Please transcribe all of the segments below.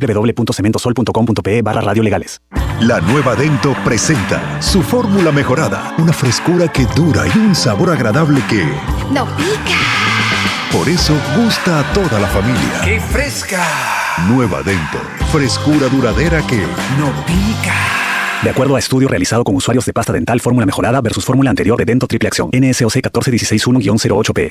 www.cementosol.com.pe barra radiolegales. La nueva Dento presenta su fórmula mejorada, una frescura que dura y un sabor agradable que... ¡No pica! Por eso gusta a toda la familia. ¡Qué fresca! Nueva Dento, frescura duradera que... ¡No pica! De acuerdo a estudio realizado con usuarios de pasta dental fórmula mejorada versus fórmula anterior de Dento Triple Acción, NSOC 14161-08P.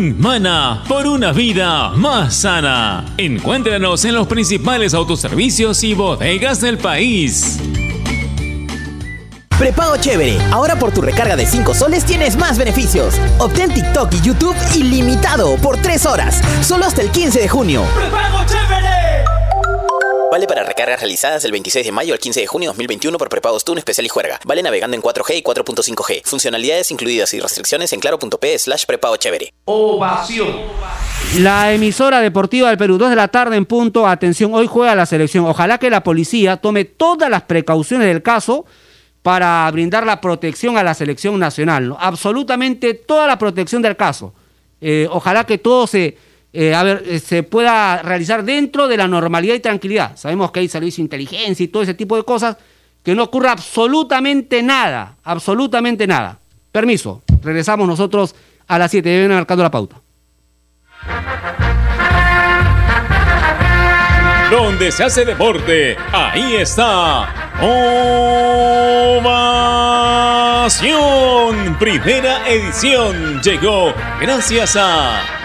Mana por una vida más sana. Encuéntranos en los principales autoservicios y bodegas del país. Prepago chévere. Ahora por tu recarga de 5 soles tienes más beneficios. Obtén TikTok y YouTube ilimitado por 3 horas. Solo hasta el 15 de junio. ¡Prepago chévere! Vale para recargas realizadas del 26 de mayo al 15 de junio de 2021 por prepagos TUN especial y juerga. Vale navegando en 4G y 4.5G. Funcionalidades incluidas y restricciones en claro.p slash prepago chévere. Ovación. La emisora deportiva del Perú, 2 de la tarde en punto. Atención, hoy juega la selección. Ojalá que la policía tome todas las precauciones del caso para brindar la protección a la selección nacional. ¿no? Absolutamente toda la protección del caso. Eh, ojalá que todo se, eh, a ver, eh, se pueda realizar dentro de la normalidad y tranquilidad. Sabemos que hay servicio de inteligencia y todo ese tipo de cosas. Que no ocurra absolutamente nada. Absolutamente nada. Permiso. Regresamos nosotros a las 7. Deben marcando la pauta. Donde se hace deporte, ahí está. Ovación. Primera edición llegó gracias a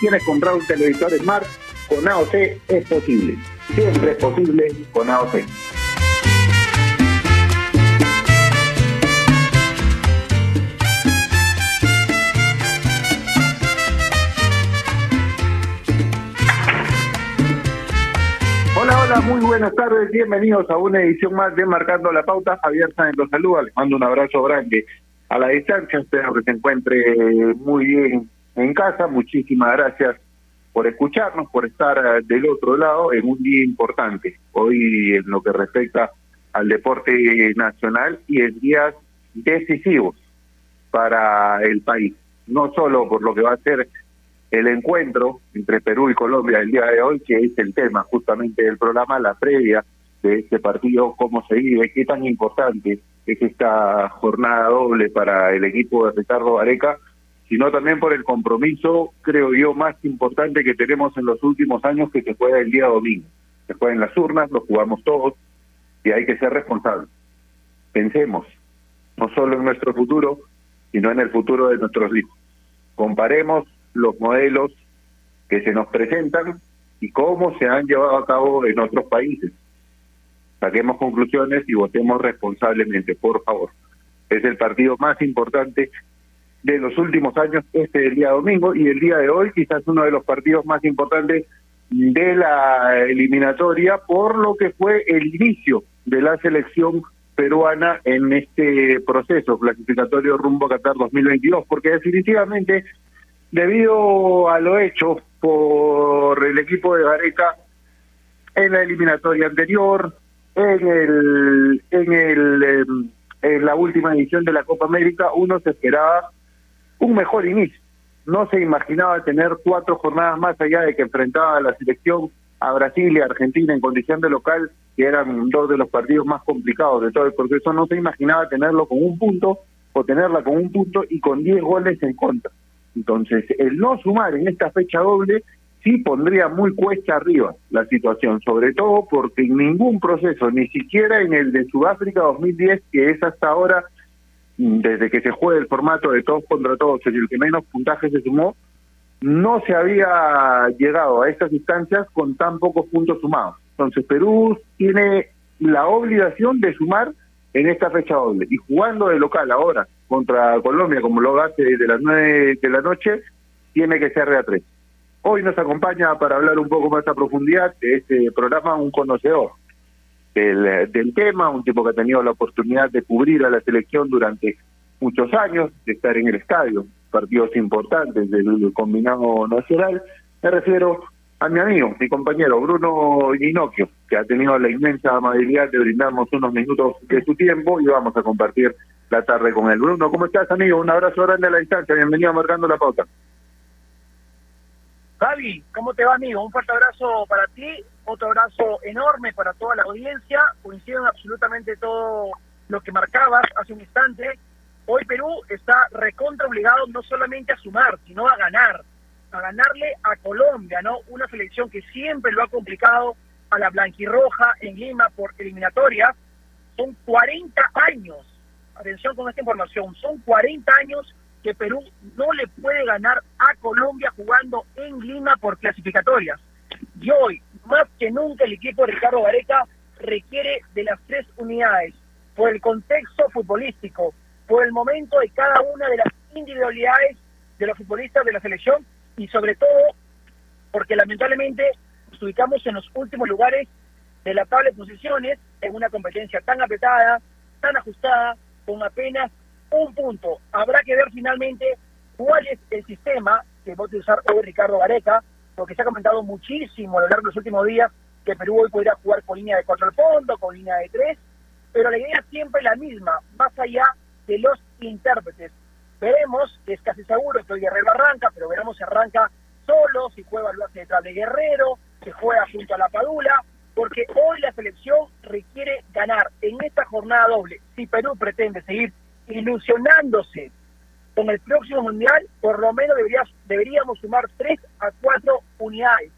Quieres comprar un televisor Smart, con AOC es posible. Siempre es posible con AOC. Hola, hola, muy buenas tardes, bienvenidos a una edición más de Marcando la Pauta. Javier Sáenz los saluda, les mando un abrazo grande a la distancia, espero que se encuentre muy bien en casa. Muchísimas gracias por escucharnos, por estar eh, del otro lado en un día importante, hoy en lo que respecta al deporte nacional y en días decisivos para el país, no solo por lo que va a ser el encuentro entre Perú y Colombia el día de hoy, que es el tema justamente del programa, la previa de este partido, cómo se vive, qué tan importante es esta jornada doble para el equipo de Ricardo Vareca, sino también por el compromiso, creo yo, más importante que tenemos en los últimos años que se juega el día domingo. Se juega en las urnas, lo jugamos todos y hay que ser responsables. Pensemos, no solo en nuestro futuro, sino en el futuro de nuestros hijos. Comparemos los modelos que se nos presentan y cómo se han llevado a cabo en otros países saquemos conclusiones y votemos responsablemente, por favor. Es el partido más importante de los últimos años, este del día domingo, y el día de hoy quizás uno de los partidos más importantes de la eliminatoria por lo que fue el inicio de la selección peruana en este proceso clasificatorio rumbo a Qatar 2022, porque definitivamente, debido a lo hecho por el equipo de Gareca en la eliminatoria anterior, en el en el em, en la última edición de la Copa América, uno se esperaba un mejor inicio. No se imaginaba tener cuatro jornadas más allá de que enfrentaba a la selección a Brasil y Argentina en condición de local, que eran dos de los partidos más complicados de todo el proceso. No se imaginaba tenerlo con un punto o tenerla con un punto y con diez goles en contra. Entonces, el no sumar en esta fecha doble sí pondría muy cuesta arriba la situación, sobre todo porque en ningún proceso, ni siquiera en el de Sudáfrica 2010, que es hasta ahora, desde que se juega el formato de todos contra todos, en el que menos puntajes se sumó, no se había llegado a estas instancias con tan pocos puntos sumados. Entonces Perú tiene la obligación de sumar en esta fecha doble. Y jugando de local ahora contra Colombia, como lo hace de las nueve de la noche, tiene que ser de a. Hoy nos acompaña para hablar un poco más a profundidad de este programa un conocedor del, del tema, un tipo que ha tenido la oportunidad de cubrir a la selección durante muchos años, de estar en el estadio, partidos importantes del combinado nacional. Me refiero a mi amigo, mi compañero Bruno Ginocchio, que ha tenido la inmensa amabilidad de brindarnos unos minutos de su tiempo y vamos a compartir la tarde con él. Bruno, ¿cómo estás, amigo? Un abrazo grande a la distancia. Bienvenido a Marcando la Pauta. Javi, ¿cómo te va, amigo? Un fuerte abrazo para ti, otro abrazo enorme para toda la audiencia. Coinciden absolutamente todo lo que marcabas hace un instante. Hoy Perú está recontra obligado no solamente a sumar, sino a ganar, a ganarle a Colombia, ¿no? Una selección que siempre lo ha complicado a la blanquirroja en Lima por eliminatoria. Son 40 años, atención con esta información, son 40 años que Perú no le puede ganar a Colombia jugando en Lima por clasificatorias. Y hoy, más que nunca, el equipo de Ricardo Gareca requiere de las tres unidades, por el contexto futbolístico, por el momento de cada una de las individualidades de los futbolistas de la selección y sobre todo porque lamentablemente nos ubicamos en los últimos lugares de la tabla de posiciones en una competencia tan apretada, tan ajustada, con apenas un punto. Habrá que ver finalmente cuál es el sistema que va a utilizar hoy Ricardo Gareca, porque se ha comentado muchísimo a lo largo de los últimos días que Perú hoy podría jugar con línea de cuatro al fondo, con línea de tres, pero la idea siempre es la misma, más allá de los intérpretes. Veremos, es casi seguro que hoy Guerrero arranca, pero veremos si arranca solo, si juega lo hace detrás de Guerrero, si juega junto a la Padula, porque hoy la selección requiere ganar en esta jornada doble. Si Perú pretende seguir ilusionándose con el próximo mundial, por lo menos deberíamos, deberíamos sumar tres a cuatro unidades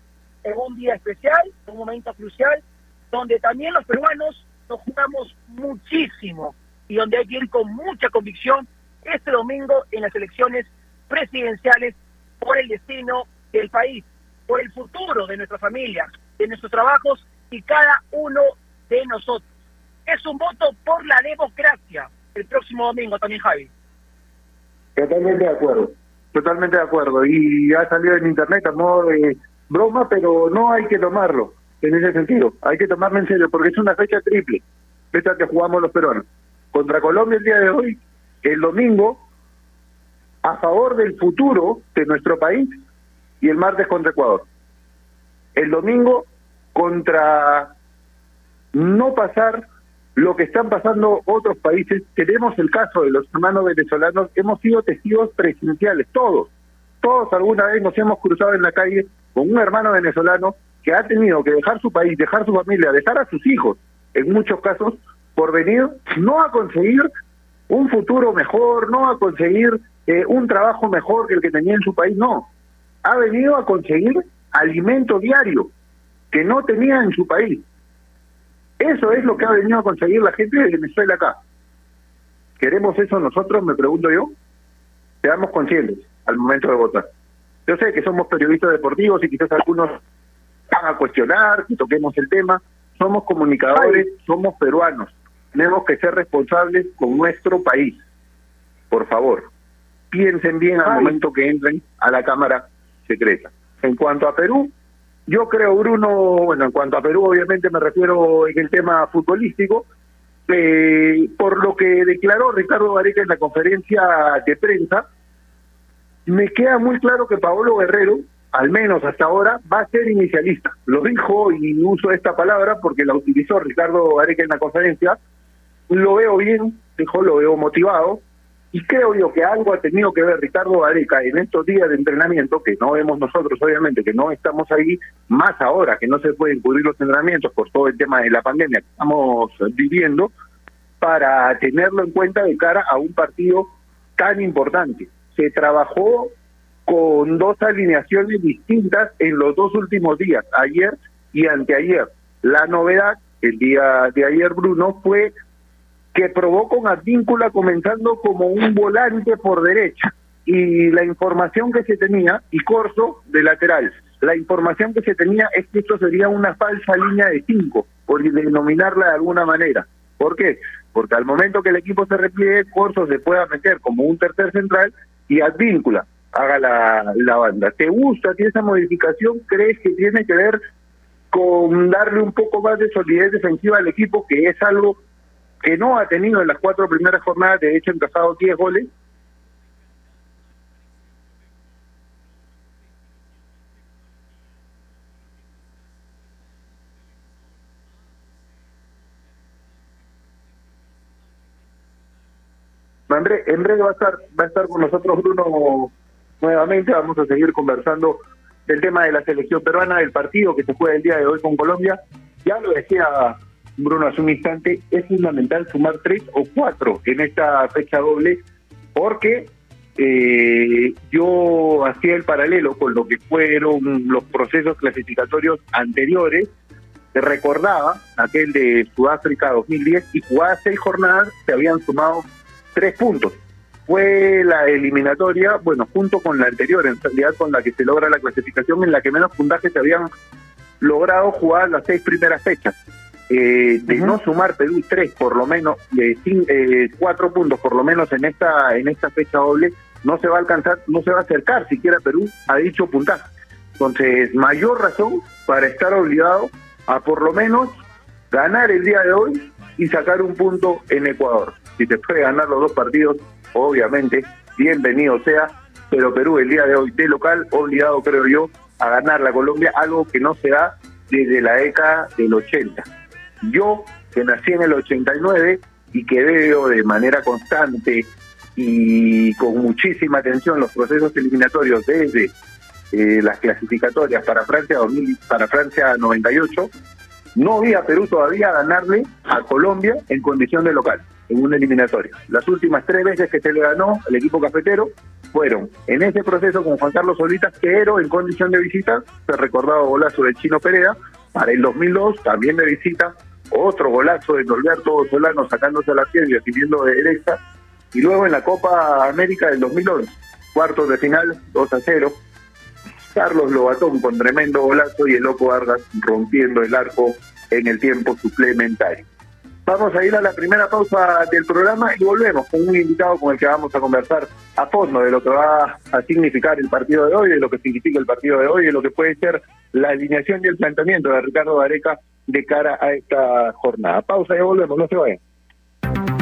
en un día especial, un momento crucial, donde también los peruanos nos jugamos muchísimo y donde hay que ir con mucha convicción este domingo en las elecciones presidenciales por el destino del país, por el futuro de nuestra familia, de nuestros trabajos y cada uno de nosotros. Es un voto por la democracia, el próximo domingo también, Javi. Totalmente de acuerdo, totalmente de acuerdo. Y ha salido en internet a modo de broma, pero no hay que tomarlo en ese sentido. Hay que tomarlo en serio, porque es una fecha triple, esta que jugamos los peruanos. Contra Colombia el día de hoy, el domingo, a favor del futuro de nuestro país, y el martes contra Ecuador. El domingo contra no pasar lo que están pasando otros países. Tenemos el caso de los hermanos venezolanos, hemos sido testigos presenciales, todos, todos alguna vez nos hemos cruzado en la calle con un hermano venezolano que ha tenido que dejar su país, dejar su familia, dejar a sus hijos, en muchos casos, por venir no a conseguir un futuro mejor, no a conseguir eh, un trabajo mejor que el que tenía en su país, no. Ha venido a conseguir alimento diario que no tenía en su país. Eso es lo que ha venido a conseguir la gente de Venezuela acá. ¿Queremos eso nosotros, me pregunto yo? Seamos conscientes al momento de votar. Yo sé que somos periodistas deportivos y quizás algunos van a cuestionar que toquemos el tema. Somos comunicadores, somos peruanos. Tenemos que ser responsables con nuestro país. Por favor, piensen bien al momento que entren a la Cámara Secreta. En cuanto a Perú, yo creo, Bruno, bueno, en cuanto a Perú, obviamente me refiero en el tema futbolístico, eh, por lo que declaró Ricardo Gareca en la conferencia de prensa, me queda muy claro que Paolo Guerrero, al menos hasta ahora, va a ser inicialista. Lo dijo y uso esta palabra porque la utilizó Ricardo Gareca en la conferencia. Lo veo bien, dijo, lo veo motivado. Y creo yo que algo ha tenido que ver Ricardo Gareca en estos días de entrenamiento, que no vemos nosotros, obviamente, que no estamos ahí, más ahora que no se pueden cubrir los entrenamientos por todo el tema de la pandemia que estamos viviendo, para tenerlo en cuenta de cara a un partido tan importante. Se trabajó con dos alineaciones distintas en los dos últimos días, ayer y anteayer. La novedad el día de ayer, Bruno, fue que probó con Advíncula comenzando como un volante por derecha y la información que se tenía, y Corso de lateral, la información que se tenía es que esto sería una falsa línea de cinco, por denominarla de alguna manera. ¿Por qué? Porque al momento que el equipo se repliegue, Corso se pueda meter como un tercer central y Advíncula haga la, la banda. ¿Te gusta ti esa modificación? ¿Crees que tiene que ver con darle un poco más de solidez defensiva al equipo, que es algo que no ha tenido en las cuatro primeras jornadas, de hecho, encajado 10 goles. En breve va a estar va a estar con nosotros Bruno nuevamente. Vamos a seguir conversando del tema de la selección peruana, del partido que se juega el día de hoy con Colombia. Ya lo decía Bruno, hace un instante, es fundamental sumar tres o cuatro en esta fecha doble, porque eh, yo hacía el paralelo con lo que fueron los procesos clasificatorios anteriores, te recordaba aquel de Sudáfrica 2010 y jugadas seis jornadas se habían sumado tres puntos. Fue la eliminatoria, bueno, junto con la anterior, en realidad con la que se logra la clasificación, en la que menos puntajes se habían logrado jugar las seis primeras fechas eh, de no sumar Perú tres por lo menos, de eh, cuatro puntos por lo menos en esta en esta fecha doble, no se va a alcanzar, no se va a acercar siquiera Perú a dicho puntaje. Entonces, mayor razón para estar obligado a por lo menos ganar el día de hoy y sacar un punto en Ecuador. Si te puede ganar los dos partidos, obviamente, bienvenido sea, pero Perú el día de hoy de local, obligado creo yo, a ganar la Colombia, algo que no se da desde la década del 80. Yo, que nací en el 89 y que veo de manera constante y con muchísima atención los procesos eliminatorios desde eh, las clasificatorias para Francia 2000, para Francia 98, no vi a Perú todavía ganarle a Colombia en condición de local, en un eliminatorio. Las últimas tres veces que se le ganó al equipo cafetero fueron en ese proceso con Juan Carlos Solitas, pero en condición de visita, se recordaba golazo del Chino Perea, para el 2002 también de visita otro golazo de Norberto Solano sacándose la piel y recibiendo de derecha, y luego en la Copa América del 2011, cuartos de final, 2 a 0, Carlos Lobatón con tremendo golazo y el Loco Vargas rompiendo el arco en el tiempo suplementario. Vamos a ir a la primera pausa del programa y volvemos con un invitado con el que vamos a conversar a fondo de lo que va a significar el partido de hoy, de lo que significa el partido de hoy, de lo que puede ser la alineación y el planteamiento de Ricardo Vareca de cara a esta jornada. Pausa y volvemos, no se vayan.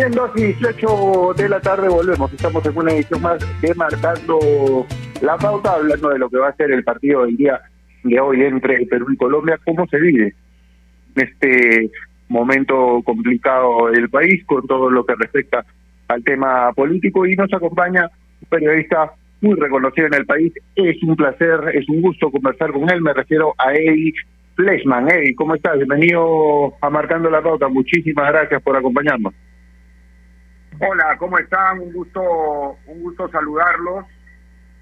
Bien, 2 y 18 de la tarde volvemos. Estamos en una edición más de Marcando la Pauta, hablando de lo que va a ser el partido del día de hoy entre Perú y Colombia. ¿Cómo se vive en este momento complicado del país con todo lo que respecta al tema político? Y nos acompaña un periodista muy reconocido en el país. Es un placer, es un gusto conversar con él. Me refiero a Eddie Fleshman. Eddie, ¿cómo estás? Bienvenido a Marcando la Pauta. Muchísimas gracias por acompañarnos. Hola, ¿cómo están? Un gusto, un gusto saludarlos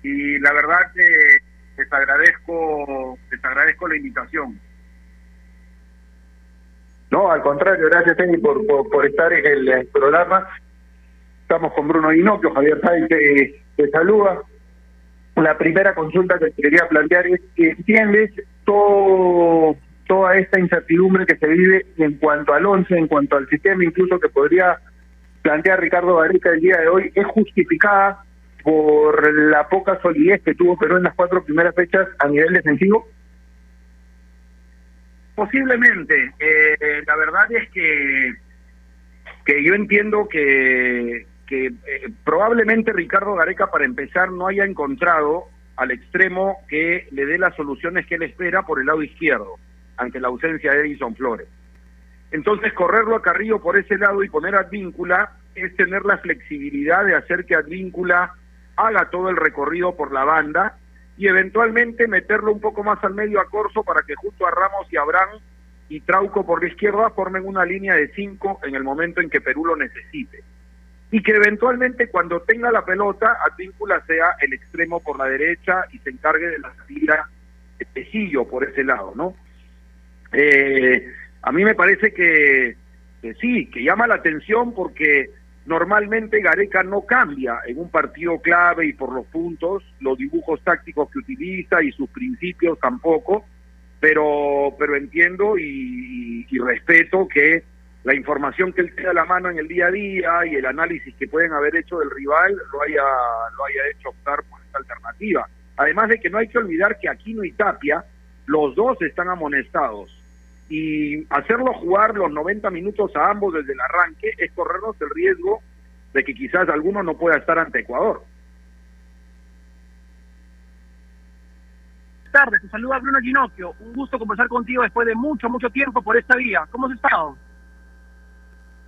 y la verdad que les agradezco, les agradezco la invitación. No, al contrario, gracias Teni por, por, estar en el, programa. Estamos con Bruno Ginocchio, Javier Sáenz te, saluda. La primera consulta que te quería plantear es, ¿entiendes todo, toda esta incertidumbre que se vive en cuanto al once, en cuanto al sistema, incluso que podría plantea Ricardo Gareca el día de hoy es justificada por la poca solidez que tuvo Perú en las cuatro primeras fechas a nivel defensivo? Posiblemente. Eh, la verdad es que, que yo entiendo que, que eh, probablemente Ricardo Gareca, para empezar, no haya encontrado al extremo que le dé las soluciones que él espera por el lado izquierdo, ante la ausencia de Edison Flores. Entonces, correrlo a Carrillo por ese lado y poner a Advíncula es tener la flexibilidad de hacer que Advíncula haga todo el recorrido por la banda y eventualmente meterlo un poco más al medio a Corso para que junto a Ramos y Abraham y Trauco por la izquierda formen una línea de cinco en el momento en que Perú lo necesite. Y que eventualmente cuando tenga la pelota, Advíncula sea el extremo por la derecha y se encargue de la salida de Tecillo por ese lado, ¿no? Eh, a mí me parece que, sí, que llama la atención porque normalmente Gareca no cambia en un partido clave y por los puntos, los dibujos tácticos que utiliza y sus principios tampoco, pero, pero entiendo y, y respeto que la información que él tiene a la mano en el día a día y el análisis que pueden haber hecho del rival lo haya, lo haya hecho optar por esta alternativa. Además de que no hay que olvidar que Aquino y Tapia, los dos están amonestados y hacerlo jugar los 90 minutos a ambos desde el arranque es corrernos el riesgo de que quizás alguno no pueda estar ante Ecuador. Buenas tardes, te saluda Bruno Ginocchio. Un gusto conversar contigo después de mucho, mucho tiempo por esta vía. ¿Cómo has estado?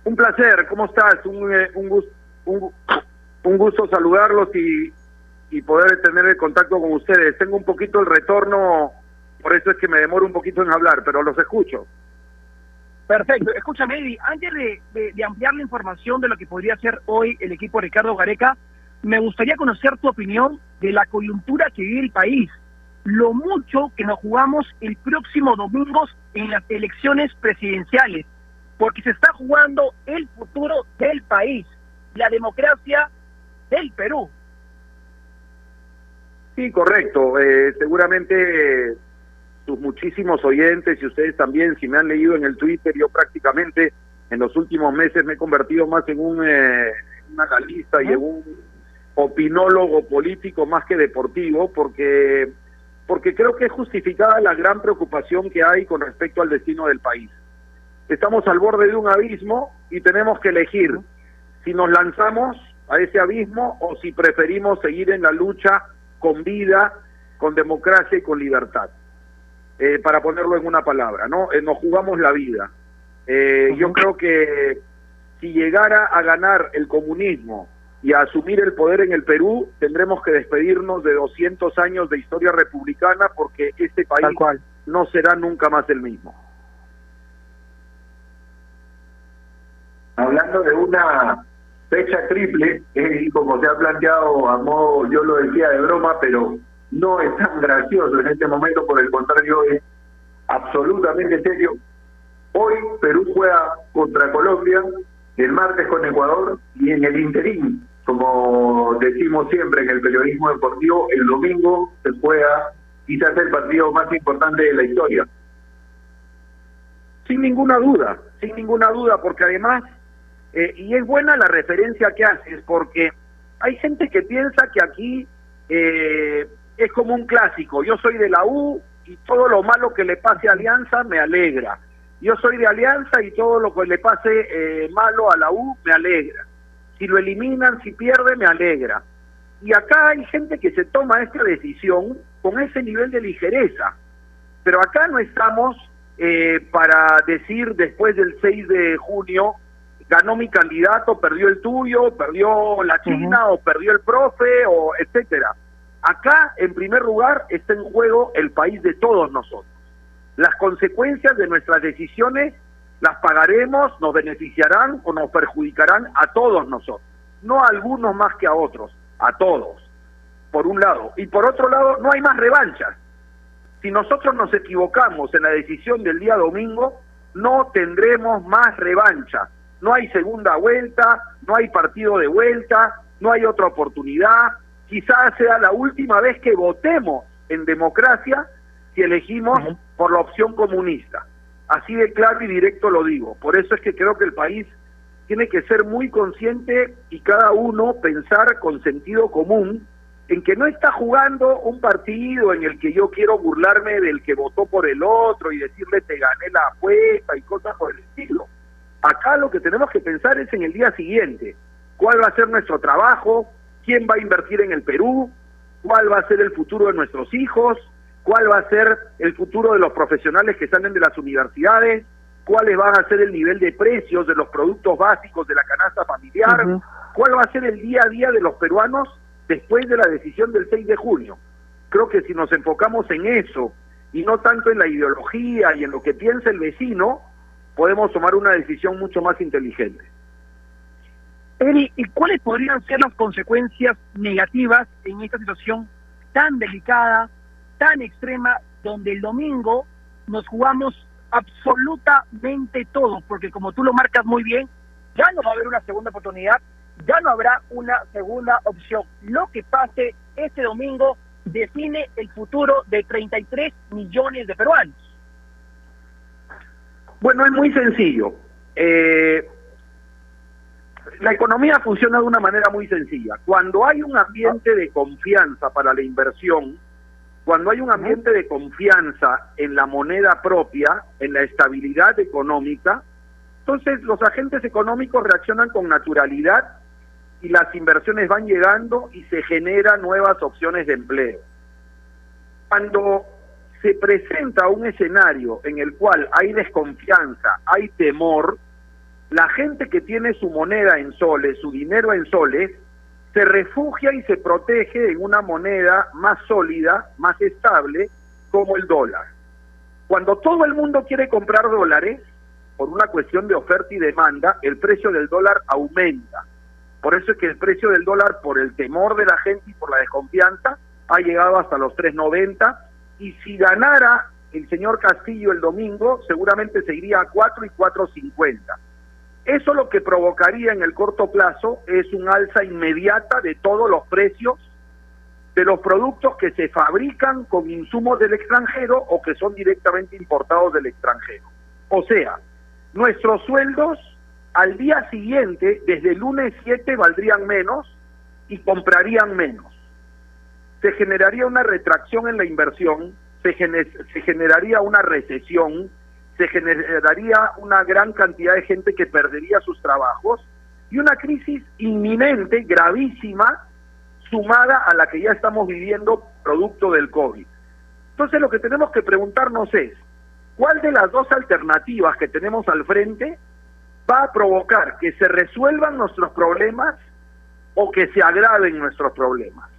Un placer, ¿cómo estás? Un, eh, un, gusto, un, un gusto saludarlos y, y poder tener el contacto con ustedes. Tengo un poquito el retorno por eso es que me demoro un poquito en hablar, pero los escucho. Perfecto. Escúchame, Eddie, antes de, de, de, ampliar la información de lo que podría ser hoy el equipo de Ricardo Gareca, me gustaría conocer tu opinión de la coyuntura que vive el país. Lo mucho que nos jugamos el próximo domingo en las elecciones presidenciales, porque se está jugando el futuro del país, la democracia del Perú. Sí, correcto. Eh, seguramente sus muchísimos oyentes y ustedes también, si me han leído en el Twitter, yo prácticamente en los últimos meses me he convertido más en un eh, un analista y en un opinólogo político más que deportivo, porque porque creo que es justificada la gran preocupación que hay con respecto al destino del país. Estamos al borde de un abismo y tenemos que elegir si nos lanzamos a ese abismo o si preferimos seguir en la lucha con vida, con democracia y con libertad eh, para ponerlo en una palabra, ¿no? Eh, nos jugamos la vida. Eh, yo creo que si llegara a ganar el comunismo y a asumir el poder en el Perú, tendremos que despedirnos de 200 años de historia republicana porque este país no será nunca más el mismo. Hablando de una fecha triple, eh, y como se ha planteado a modo, yo lo decía de broma, pero no es tan gracioso en este momento, por el contrario, es absolutamente serio. Hoy Perú juega contra Colombia, el martes con Ecuador y en el interín, como decimos siempre en el periodismo deportivo, el domingo se juega quizás el partido más importante de la historia. Sin ninguna duda, sin ninguna duda, porque además, eh, y es buena la referencia que haces, porque hay gente que piensa que aquí eh, es como un clásico, yo soy de la U y todo lo malo que le pase a Alianza me alegra. Yo soy de Alianza y todo lo que le pase eh, malo a la U me alegra. Si lo eliminan, si pierde, me alegra. Y acá hay gente que se toma esta decisión con ese nivel de ligereza. Pero acá no estamos eh, para decir después del 6 de junio, ganó mi candidato, perdió el tuyo, perdió la China o perdió el profe o etcétera. Acá, en primer lugar, está en juego el país de todos nosotros. Las consecuencias de nuestras decisiones las pagaremos, nos beneficiarán o nos perjudicarán a todos nosotros, no a algunos más que a otros, a todos, por un lado. Y por otro lado, no hay más revanchas. Si nosotros nos equivocamos en la decisión del día domingo, no tendremos más revancha. No hay segunda vuelta, no hay partido de vuelta, no hay otra oportunidad. Quizás sea la última vez que votemos en democracia si elegimos por la opción comunista. Así de claro y directo lo digo. Por eso es que creo que el país tiene que ser muy consciente y cada uno pensar con sentido común en que no está jugando un partido en el que yo quiero burlarme del que votó por el otro y decirle te gané la apuesta y cosas por el estilo. Acá lo que tenemos que pensar es en el día siguiente. ¿Cuál va a ser nuestro trabajo? ¿Quién va a invertir en el Perú? ¿Cuál va a ser el futuro de nuestros hijos? cuál va a ser el futuro de los profesionales que salen de las universidades, cuáles van a ser el nivel de precios de los productos básicos de la canasta familiar, cuál va a ser el día a día de los peruanos después de la decisión del 6 de junio. Creo que si nos enfocamos en eso y no tanto en la ideología y en lo que piensa el vecino, podemos tomar una decisión mucho más inteligente. Eri, ¿y cuáles podrían ser las consecuencias negativas en esta situación tan delicada, tan extrema donde el domingo nos jugamos absolutamente todo, porque como tú lo marcas muy bien, ya no va a haber una segunda oportunidad, ya no habrá una segunda opción. Lo que pase este domingo define el futuro de 33 millones de peruanos. Bueno, es muy sencillo. Eh, la economía funciona de una manera muy sencilla. Cuando hay un ambiente de confianza para la inversión, cuando hay un ambiente de confianza en la moneda propia, en la estabilidad económica, entonces los agentes económicos reaccionan con naturalidad y las inversiones van llegando y se generan nuevas opciones de empleo. Cuando se presenta un escenario en el cual hay desconfianza, hay temor, la gente que tiene su moneda en soles, su dinero en soles, se refugia y se protege en una moneda más sólida, más estable, como el dólar. Cuando todo el mundo quiere comprar dólares, por una cuestión de oferta y demanda, el precio del dólar aumenta. Por eso es que el precio del dólar, por el temor de la gente y por la desconfianza, ha llegado hasta los 3.90 y si ganara el señor Castillo el domingo, seguramente seguiría a 4 y 4.50. Eso lo que provocaría en el corto plazo es un alza inmediata de todos los precios de los productos que se fabrican con insumos del extranjero o que son directamente importados del extranjero. O sea, nuestros sueldos al día siguiente, desde el lunes 7, valdrían menos y comprarían menos. Se generaría una retracción en la inversión, se, se generaría una recesión, se generaría una gran cantidad de gente que perdería sus trabajos y una crisis inminente, gravísima, sumada a la que ya estamos viviendo producto del COVID. Entonces lo que tenemos que preguntarnos es, ¿cuál de las dos alternativas que tenemos al frente va a provocar que se resuelvan nuestros problemas o que se agraven nuestros problemas?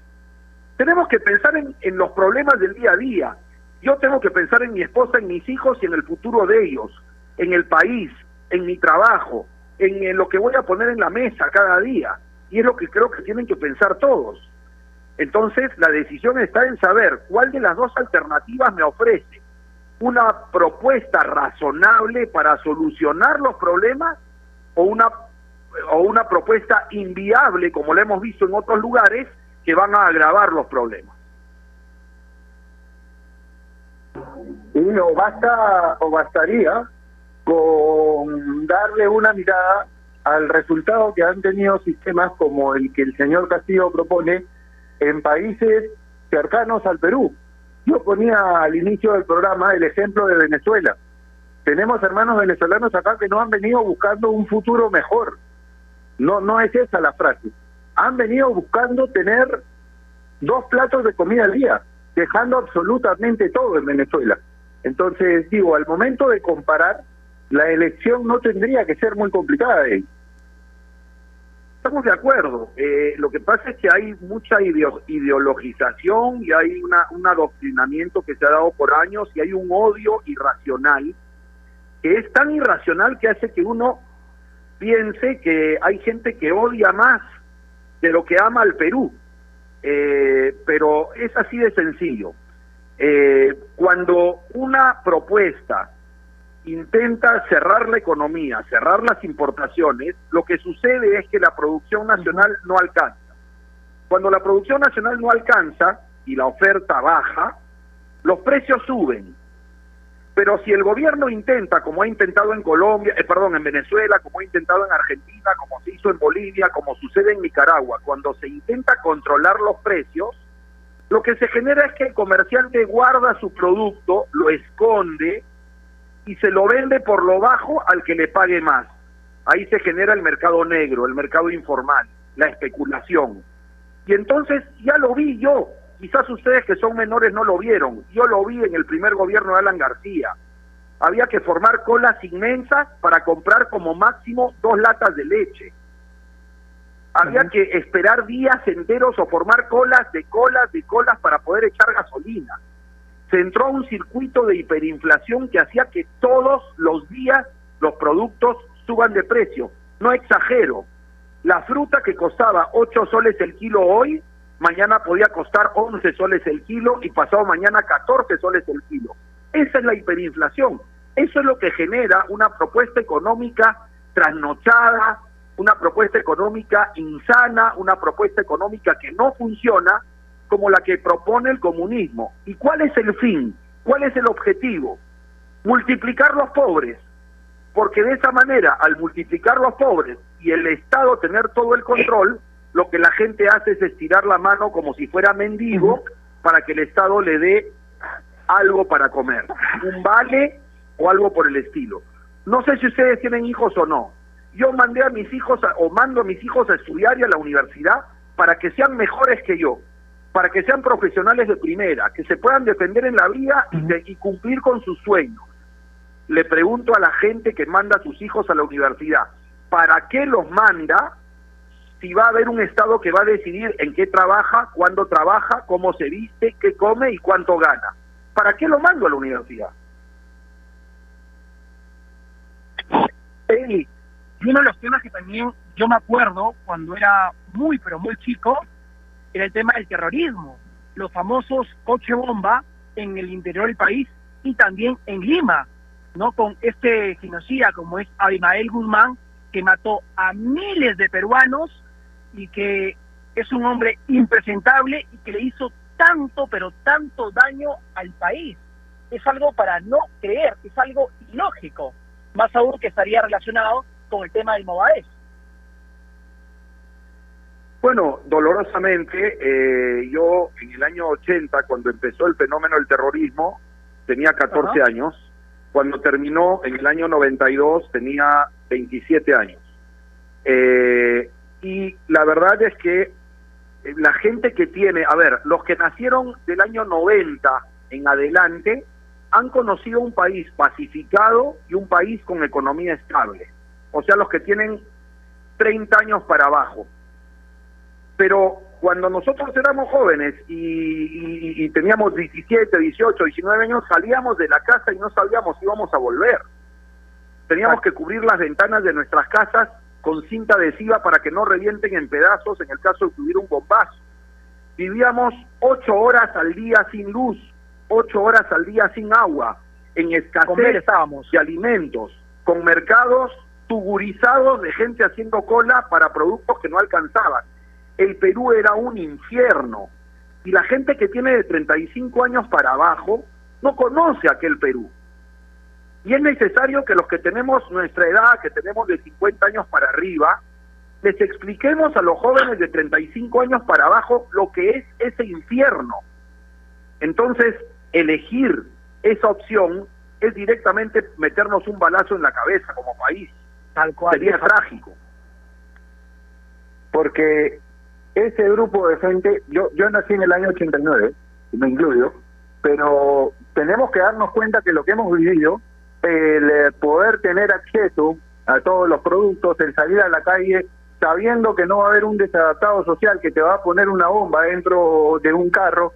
Tenemos que pensar en, en los problemas del día a día Yo tengo que pensar en mi esposa, en mis hijos y en el futuro de ellos, en el país, en mi trabajo, en, lo que voy a poner en la mesa cada día. Y es lo que creo que tienen que pensar todos. Entonces, la decisión está en saber cuál de las dos alternativas me ofrece una propuesta razonable para solucionar los problemas o una o una propuesta inviable, como lo hemos visto en otros lugares, que van a agravar los problemas. Y no basta o bastaría con darle una mirada al resultado que han tenido sistemas como el que el señor Castillo propone en países cercanos al Perú. Yo ponía al inicio del programa el ejemplo de Venezuela. Tenemos hermanos venezolanos acá que no han venido buscando un futuro mejor. No, no es esa la frase. Han venido buscando tener dos platos de comida al día, dejando absolutamente todo en Venezuela. Entonces, digo, al momento de comparar, la elección no tendría que ser muy complicada. Estamos de acuerdo. Eh, lo que pasa es que hay mucha ideo- ideologización y hay una, un adoctrinamiento que se ha dado por años y hay un odio irracional que es tan irracional que hace que uno piense que hay gente que odia más de lo que ama al Perú. Eh, pero es así de sencillo. Eh, cuando una propuesta intenta cerrar la economía, cerrar las importaciones, lo que sucede es que la producción nacional no alcanza. Cuando la producción nacional no alcanza y la oferta baja, los precios suben. Pero si el gobierno intenta, como ha intentado en Colombia, eh, perdón, en Venezuela, como ha intentado en Argentina, como se hizo en Bolivia, como sucede en Nicaragua, cuando se intenta controlar los precios, lo que se genera es que el comerciante guarda su producto, lo esconde y se lo vende por lo bajo al que le pague más. Ahí se genera el mercado negro, el mercado informal, la especulación. Y entonces ya lo vi yo, quizás ustedes que son menores no lo vieron, yo lo vi en el primer gobierno de Alan García. Había que formar colas inmensas para comprar como máximo dos latas de leche. Había que esperar días enteros o formar colas de colas de colas para poder echar gasolina. Se entró a un circuito de hiperinflación que hacía que todos los días los productos suban de precio. No exagero. La fruta que costaba 8 soles el kilo hoy, mañana podía costar 11 soles el kilo y pasado mañana 14 soles el kilo. Esa es la hiperinflación. Eso es lo que genera una propuesta económica trasnochada, una propuesta económica insana, una propuesta económica que no funciona como la que propone el comunismo. ¿Y cuál es el fin? ¿Cuál es el objetivo? Multiplicar los pobres, porque de esa manera, al multiplicar los pobres y el Estado tener todo el control, lo que la gente hace es estirar la mano como si fuera mendigo para que el Estado le dé algo para comer, un vale o algo por el estilo. No sé si ustedes tienen hijos o no. Yo mandé a mis hijos a- o mando a mis hijos a estudiar y a la universidad para que sean mejores que yo, para que sean profesionales de primera, que se puedan defender en la vida y, de- y cumplir con sus sueños. Le pregunto a la gente que manda a sus hijos a la universidad, ¿para qué los manda si va a haber un Estado que va a decidir en qué trabaja, cuándo trabaja, cómo se viste, qué come y cuánto gana? ¿Para qué lo mando a la universidad? Eli, y uno de los temas que también yo me acuerdo cuando era muy, pero muy chico, era el tema del terrorismo. Los famosos coche bomba en el interior del país y también en Lima, ¿no? Con este genocida como es Abimael Guzmán, que mató a miles de peruanos y que es un hombre impresentable y que le hizo tanto, pero tanto daño al país. Es algo para no creer, es algo ilógico, más aún que estaría relacionado con el tema del Movadez. Bueno, dolorosamente, eh, yo en el año 80, cuando empezó el fenómeno del terrorismo, tenía 14 Ajá. años. Cuando terminó en el año 92, tenía 27 años. Eh, y la verdad es que eh, la gente que tiene, a ver, los que nacieron del año 90 en adelante, han conocido un país pacificado y un país con economía estable. O sea, los que tienen 30 años para abajo. Pero cuando nosotros éramos jóvenes y, y- y teníamos 17, 18, 19 años, salíamos de la casa y no sabíamos si íbamos a volver. Teníamos que cubrir las ventanas de nuestras casas con cinta adhesiva para que no revienten en pedazos en el caso de que hubiera un bombazo. Vivíamos ocho horas al día sin luz, ocho horas al día sin agua, en escasez estábamos. de alimentos, con mercados tugurizados de gente haciendo cola para productos que no alcanzaban. El Perú era un infierno. Y la gente que tiene de 35 años para abajo no conoce aquel Perú. Y es necesario que los que tenemos nuestra edad, que tenemos de 50 años para arriba, les expliquemos a los jóvenes de 35 años para abajo lo que es ese infierno. Entonces, elegir esa opción es directamente meternos un balazo en la cabeza como país. Tal cual. Sería trágico. porque ese grupo de gente, yo, yo nací en el año 89, y me incluyo, pero tenemos que darnos cuenta que lo que hemos vivido, el eh, poder tener acceso a todos los productos, el salir a la calle sabiendo que no va a haber un desadaptado social que te va a poner una bomba dentro de un carro,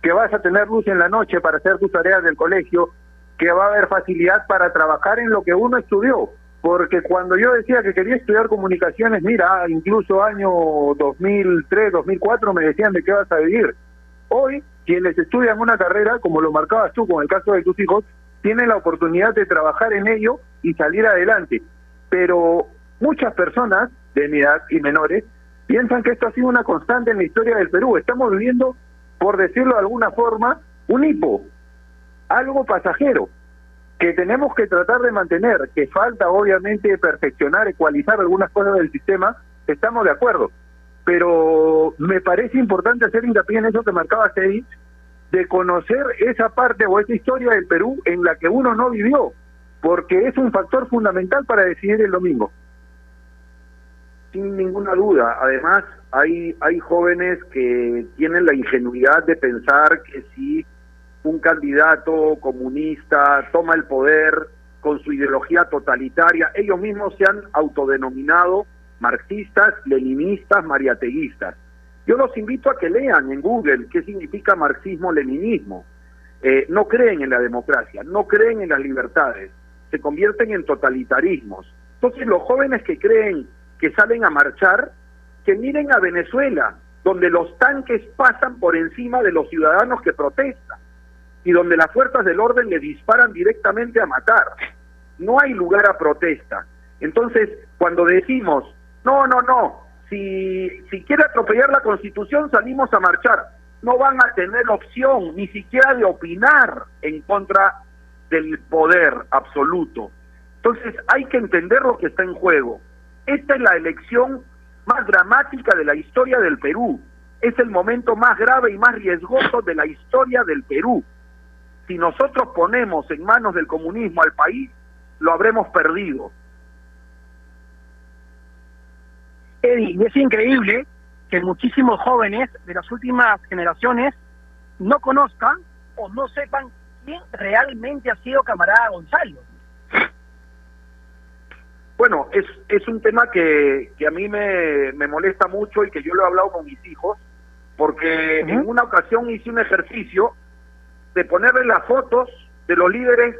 que vas a tener luz en la noche para hacer tus tareas del colegio, que va a haber facilidad para trabajar en lo que uno estudió. Porque cuando yo decía que quería estudiar comunicaciones, mira, incluso año 2003, 2004 me decían de qué vas a vivir. Hoy, quienes estudian una carrera, como lo marcabas tú con el caso de tus hijos, tienen la oportunidad de trabajar en ello y salir adelante. Pero muchas personas de mi edad y menores piensan que esto ha sido una constante en la historia del Perú. Estamos viviendo, por decirlo de alguna forma, un hipo, algo pasajero que tenemos que tratar de mantener, que falta obviamente perfeccionar, ecualizar algunas cosas del sistema, estamos de acuerdo. Pero me parece importante hacer hincapié en eso que marcaba Cedric, de conocer esa parte o esa historia del Perú en la que uno no vivió, porque es un factor fundamental para decidir el domingo. Sin ninguna duda. Además, hay, hay jóvenes que tienen la ingenuidad de pensar que si un candidato comunista toma el poder con su ideología totalitaria, ellos mismos se han autodenominado marxistas, leninistas, mariateguistas. Yo los invito a que lean en Google qué significa marxismo-leninismo. Eh, no creen en la democracia, no creen en las libertades, se convierten en totalitarismos. Entonces los jóvenes que creen que salen a marchar, que miren a Venezuela, donde los tanques pasan por encima de los ciudadanos que protestan y donde las fuerzas del orden le disparan directamente a matar. No hay lugar a protesta. Entonces, cuando decimos, no, no, no, si, si quiere atropellar la constitución salimos a marchar, no van a tener opción ni siquiera de opinar en contra del poder absoluto. Entonces hay que entender lo que está en juego. Esta es la elección más dramática de la historia del Perú. Es el momento más grave y más riesgoso de la historia del Perú. Si nosotros ponemos en manos del comunismo al país, lo habremos perdido. Eddie, y es increíble que muchísimos jóvenes de las últimas generaciones no conozcan o no sepan quién realmente ha sido camarada Gonzalo. Bueno, es, es un tema que, que a mí me, me molesta mucho y que yo lo he hablado con mis hijos, porque en una ocasión hice un ejercicio de ponerle las fotos de los líderes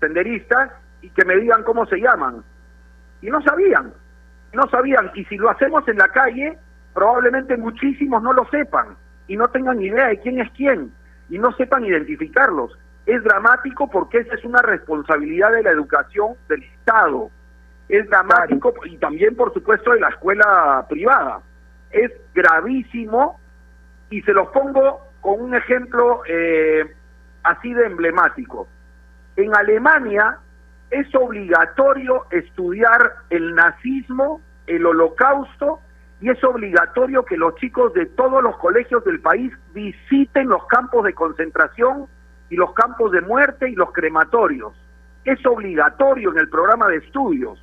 senderistas y que me digan cómo se llaman. Y no sabían, no sabían. Y si lo hacemos en la calle, probablemente muchísimos no lo sepan y no tengan idea de quién es quién y no sepan identificarlos. Es dramático porque esa es una responsabilidad de la educación del Estado. Es dramático y también, por supuesto, de la escuela privada. Es gravísimo y se los pongo con un ejemplo eh, así de emblemático. En Alemania es obligatorio estudiar el nazismo, el holocausto, y es obligatorio que los chicos de todos los colegios del país visiten los campos de concentración y los campos de muerte y los crematorios. Es obligatorio en el programa de estudios,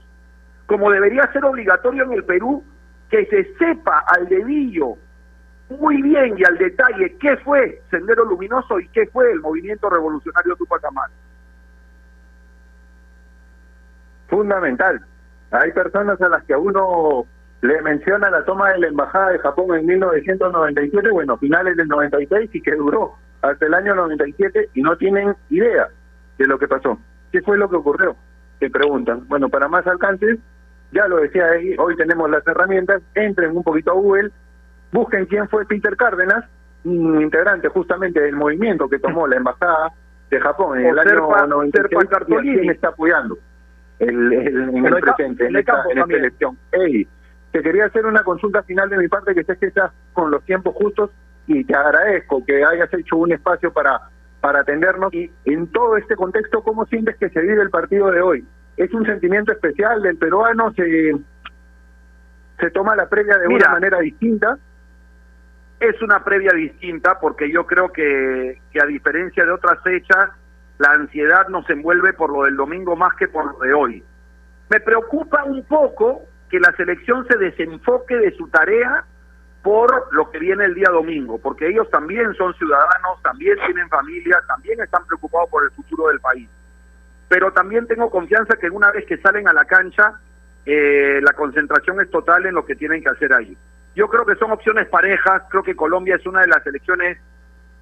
como debería ser obligatorio en el Perú que se sepa al dedillo muy bien y al detalle qué fue Sendero Luminoso y qué fue el movimiento revolucionario Tupac Amaru. Fundamental. Hay personas a las que a uno le menciona la toma de la embajada de Japón en 1997, bueno, finales del 96 y que duró hasta el año 97 y no tienen idea de lo que pasó. ¿Qué fue lo que ocurrió? Se preguntan. Bueno, para más alcances, ya lo decía ahí, hoy tenemos las herramientas, entren un poquito a Google, busquen quién fue Peter Cárdenas, un integrante justamente del movimiento que tomó la embajada de Japón en O el año Serpa- 96 Serpa y a quién está apoyando el, el- en el presente, en esta, campo en esta elección. Ey, te quería hacer una consulta final de mi parte, que sé que estás con los tiempos justos y te agradezco que hayas hecho un espacio para, para atendernos. Y en todo este contexto, ¿cómo sientes que se vive el partido de hoy? ¿Es un sentimiento especial del peruano? ¿Se, se toma la previa de Mira, una manera distinta? es una previa distinta porque yo creo que, que a diferencia de otras fechas, la ansiedad nos envuelve por lo del domingo más que por lo de hoy. Me preocupa un poco que la selección se desenfoque de su tarea por lo que viene el día domingo, porque ellos también son ciudadanos, también tienen familia, también están preocupados por el futuro del país. Pero también tengo confianza que una vez que salen a la cancha, eh, la concentración es total en lo que tienen que hacer ahí. Yo creo que son opciones parejas, creo que Colombia es una de las selecciones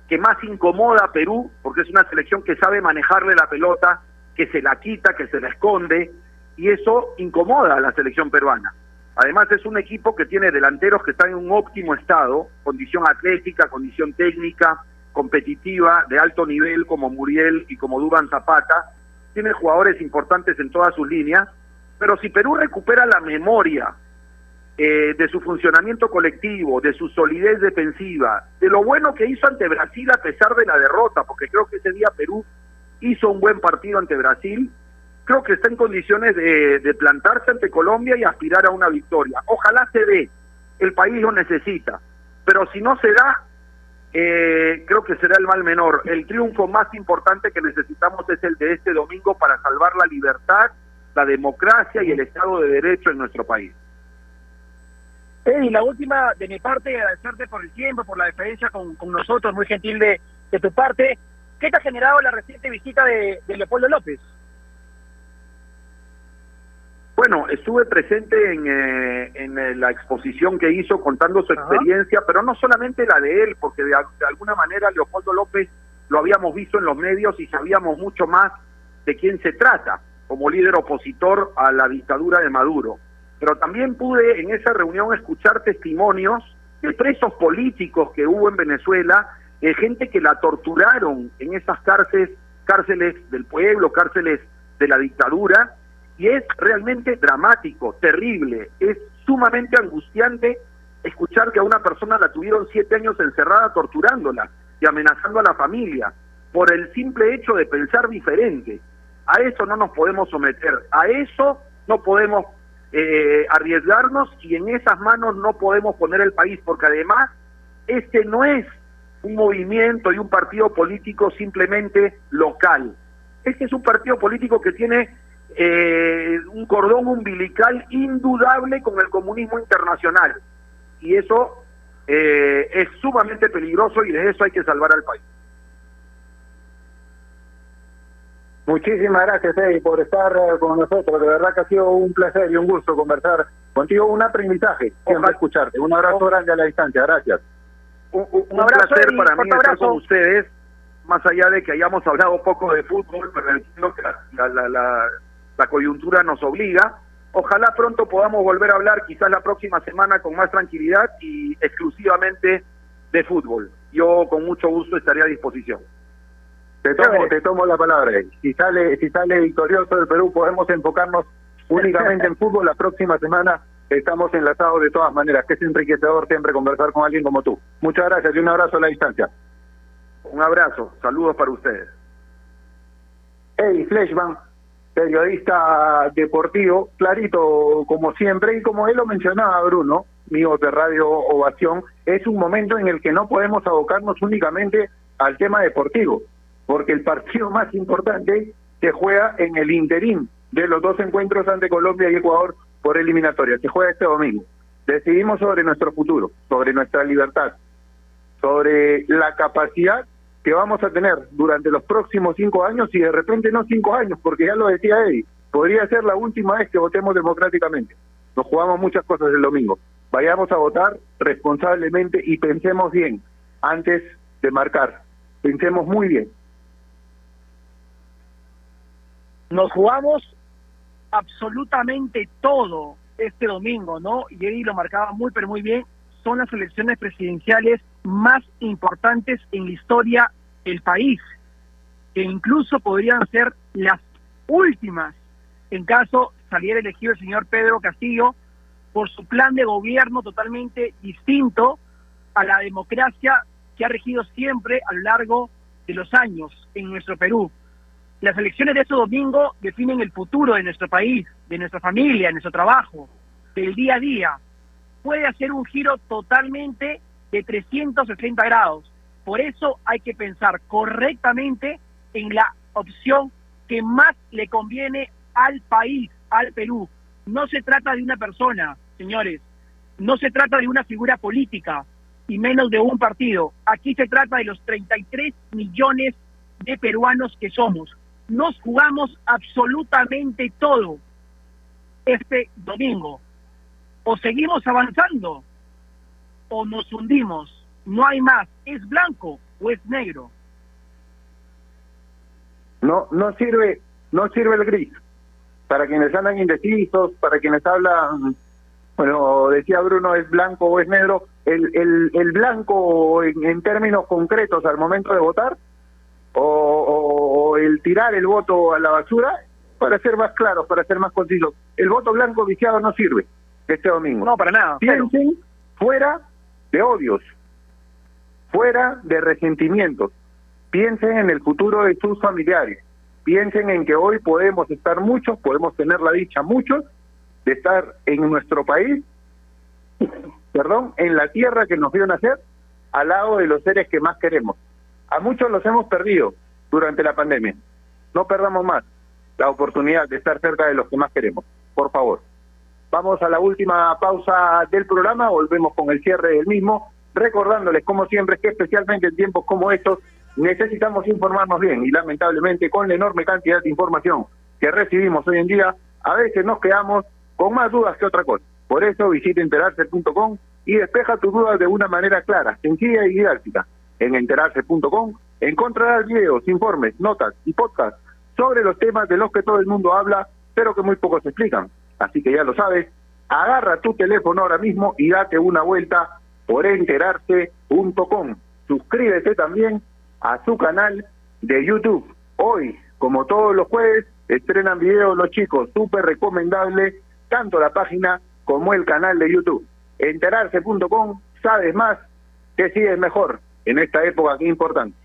que más incomoda a Perú, porque es una selección que sabe manejarle la pelota, que se la quita, que se la esconde, y eso incomoda a la selección peruana. Además es un equipo que tiene delanteros que están en un óptimo estado, condición atlética, condición técnica, competitiva, de alto nivel como Muriel y como Duban Zapata. Tiene jugadores importantes en todas sus líneas, pero si Perú recupera la memoria eh, de su funcionamiento colectivo, de su solidez defensiva, de lo bueno que hizo ante Brasil a pesar de la derrota, porque creo que ese día Perú hizo un buen partido ante Brasil, creo que está en condiciones de, de plantarse ante Colombia y aspirar a una victoria. Ojalá se dé, el país lo necesita, pero si no se da, eh, creo que será el mal menor. El triunfo más importante que necesitamos es el de este domingo para salvar la libertad, la democracia y el Estado de Derecho en nuestro país. Eddie, la última de mi parte, agradecerte por el tiempo, por la deferencia con, con nosotros, muy gentil de, de tu parte. ¿Qué te ha generado la reciente visita de, de Leopoldo López? Bueno, estuve presente en, eh, en eh, la exposición que hizo contando su experiencia, pero no solamente la de él, porque de alguna manera Leopoldo López lo habíamos visto en los medios y sabíamos mucho más de quién se trata como líder opositor a la dictadura de Maduro. Pero también pude en esa reunión escuchar testimonios de presos políticos que hubo en Venezuela, de gente que la torturaron en esas cárceles, cárceles del pueblo, cárceles de la dictadura, y es realmente dramático, terrible, es sumamente angustiante escuchar que a una persona la tuvieron siete años encerrada torturándola y amenazando a la familia por el simple hecho de pensar diferente. A eso no nos podemos someter, a eso no podemos eh, arriesgarnos y en esas manos no podemos poner el país, porque además este no es un movimiento y un partido político simplemente local. Este es un partido político que tiene eh, un cordón umbilical indudable con el comunismo internacional. Y eso eh, es sumamente peligroso y de eso hay que salvar al país. Muchísimas gracias, Eddie, por estar eh, con nosotros. De verdad que ha sido un placer y un gusto conversar contigo. Un aprendizaje, siempre escucharte. Un abrazo grande a la distancia. Gracias. Un, un- un abrazo, placer Eddie, para mí estar con ustedes, más allá de que hayamos hablado poco de fútbol, pero entiendo que la, la, la, la- la coyuntura nos obliga. Ojalá pronto podamos volver a hablar, quizás la próxima semana con más tranquilidad y exclusivamente de fútbol. Yo con mucho gusto estaré a disposición. Te tomo, te tomo la palabra. Si sale, si sale victorioso el Perú, podemos enfocarnos únicamente en fútbol. La próxima semana estamos enlazados de todas maneras, que es enriquecedor siempre conversar con alguien como tú. Muchas gracias y un abrazo a la distancia. Un abrazo, saludos para ustedes. Eddie Fleshman, periodista deportivo, clarito como siempre, y como él lo mencionaba Bruno, mío de Radio Ovación, es un momento en el que no podemos abocarnos únicamente al tema deportivo, porque el partido más importante se juega en el interín de los dos encuentros ante Colombia y Ecuador por eliminatoria, se juega este domingo. Decidimos sobre nuestro futuro, sobre nuestra libertad, sobre la capacidad que vamos a tener durante los próximos cinco años y de repente no cinco años, porque ya lo decía Eddie, podría ser la última vez que votemos democráticamente. Nos jugamos muchas cosas el domingo. Vayamos a votar responsablemente y pensemos bien antes de marcar. Pensemos muy bien. Nos jugamos absolutamente todo este domingo, ¿no? Y Eddie lo marcaba muy, pero muy bien. Son las elecciones presidenciales más importantes en la historia del país, que incluso podrían ser las últimas en caso saliera elegido el señor Pedro Castillo por su plan de gobierno totalmente distinto a la democracia que ha regido siempre a lo largo de los años en nuestro Perú. Las elecciones de este domingo definen el futuro de nuestro país, de nuestra familia, de nuestro trabajo, del día a día. Puede hacer un giro totalmente de 360 grados. Por eso hay que pensar correctamente en la opción que más le conviene al país, al Perú. No se trata de una persona, señores, no se trata de una figura política y menos de un partido. Aquí se trata de los 33 millones de peruanos que somos. Nos jugamos absolutamente todo este domingo. O seguimos avanzando o nos hundimos. No hay más. ¿Es blanco o es negro? No, no sirve, no sirve el gris. Para quienes andan indecisos, para quienes hablan, bueno, decía Bruno, es blanco o es negro. El, el, el blanco en, en términos concretos al momento de votar o, o- o el tirar el voto a la basura, para ser más claros, para ser más concisos. El voto blanco viciado no sirve este domingo. No, para nada. Piensen fuera de odios, fuera de resentimientos. Piensen en el futuro de sus familiares. Piensen en que hoy podemos estar muchos, podemos tener la dicha muchos de estar en nuestro país, perdón, en la tierra que nos vio nacer, al lado de los seres que más queremos. A muchos los hemos perdido durante la pandemia. No perdamos más la oportunidad de estar cerca de los que más queremos. Por favor. Vamos a la última pausa del programa, volvemos con el cierre del mismo, recordándoles como siempre que especialmente en tiempos como estos necesitamos informarnos bien y lamentablemente con la enorme cantidad de información que recibimos hoy en día, a veces nos quedamos con más dudas que otra cosa. Por eso visita enterarse.com y despeja tus dudas de una manera clara, sencilla y didáctica. En enterarse.com encontrarás videos, informes, notas y podcasts sobre los temas de los que todo el mundo habla, pero que muy pocos explican. Así que ya lo sabes, agarra tu teléfono ahora mismo y date una vuelta por enterarse.com. Suscríbete también a su canal de YouTube. Hoy, como todos los jueves, estrenan videos los chicos, súper recomendable, tanto la página como el canal de YouTube. Enterarse.com, sabes más, te sigues mejor en esta época que importante.